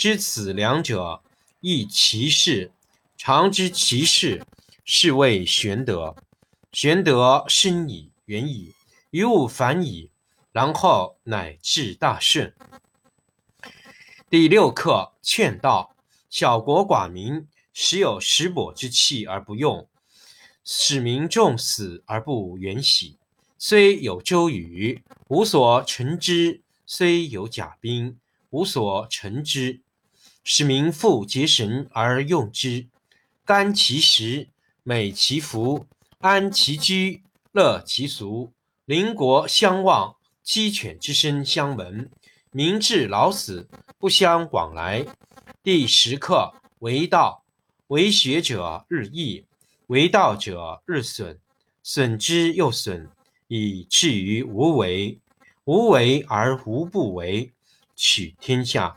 知此两者，亦其事。常知其事，是谓玄德。玄德深矣，远矣，于物反矣，然后乃至大顺。第六课劝道：小国寡民，时有食帛之气而不用，使民重死而不远徙。虽有周瑜，无所成之；虽有甲兵，无所成之。使民复结绳而用之，甘其食，美其服，安其居，乐其俗。邻国相望，鸡犬之声相闻，民至老死不相往来。第十课为道，为学者日益，为道者日损，损之又损，以至于无为。无为而无不为，取天下。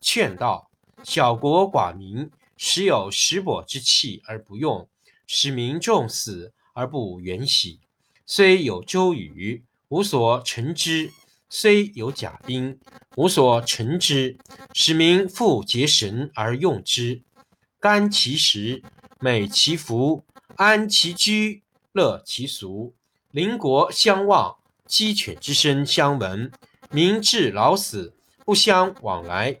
劝道：小国寡民，时有食帛之气而不用，使民重死而不远徙。虽有周瑜，无所成之；虽有甲兵，无所成之。使民复结绳而用之，甘其食，美其服，安其居，乐其俗。邻国相望，鸡犬之声相闻，民至老死不相往来。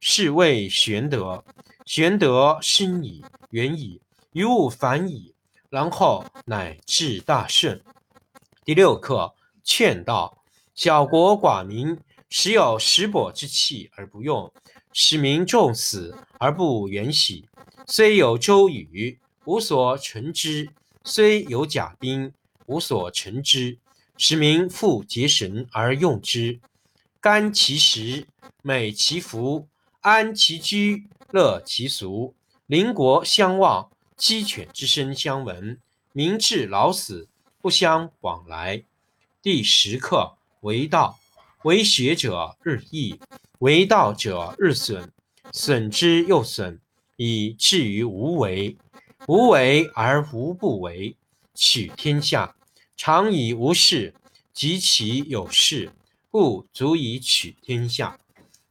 是谓玄德。玄德深矣，远矣，于物反矣，然后乃至大顺。第六课劝道：小国寡民，时有食帛之气而不用，使民重死而不远徙。虽有周瑜，无所成之；虽有甲兵，无所成之。使民复结绳而用之，甘其食，美其服。安其居，乐其俗，邻国相望，鸡犬之声相闻，民至老死不相往来。第十课为道，为学者日益，为道者日损，损之又损，以至于无为。无为而无不为，取天下常以无事，及其有事，不足以取天下。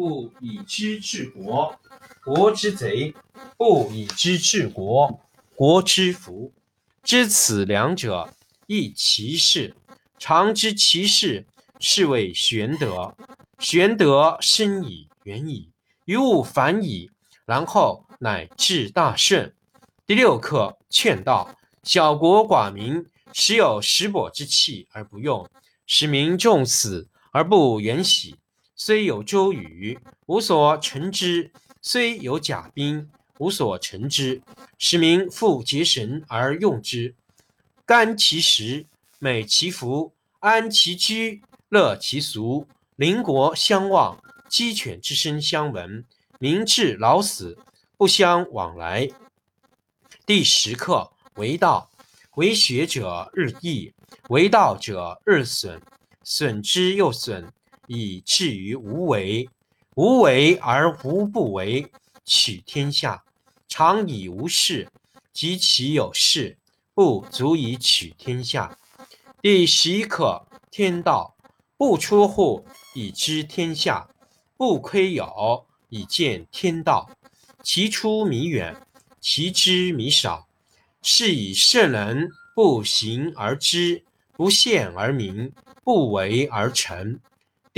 不以知治国，国之贼；不以知治国，国之福。知此两者，亦其事。常知其事，是谓玄德。玄德深矣，远矣，于物反矣，然后乃至大顺。第六课劝道：小国寡民，时有食帛之气而不用，使民重死而不远徙。虽有周瑜，无所成之；虽有甲兵，无所成之。使民复结绳而用之。甘其食，美其服，安其居，乐其俗。邻国相望，鸡犬之声相闻，民至老死不相往来。第十课为道，为学者日益，为道者日损，损之又损，以至于无为。无为而无不为，取天下常以无事，及其有事，不足以取天下。第十一课天道，不出户以知天下，不窥牖以见天道。其出弥远。其知弥少，是以圣人不行而知，不见而明，不为而成。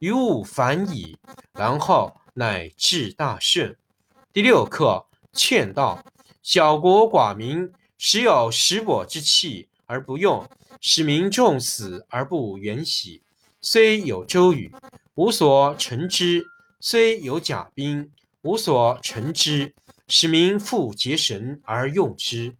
于物反矣，然后乃至大顺。第六课劝道：小国寡民，时有食帛之气而不用，使民重死而不远徙。虽有周瑜，无所成之；虽有甲兵，无所成之。使民复结绳而用之。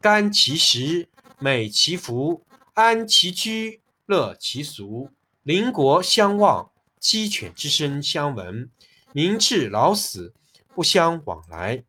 甘其食，美其服，安其居，乐其俗。邻国相望，鸡犬之声相闻，民至老死不相往来。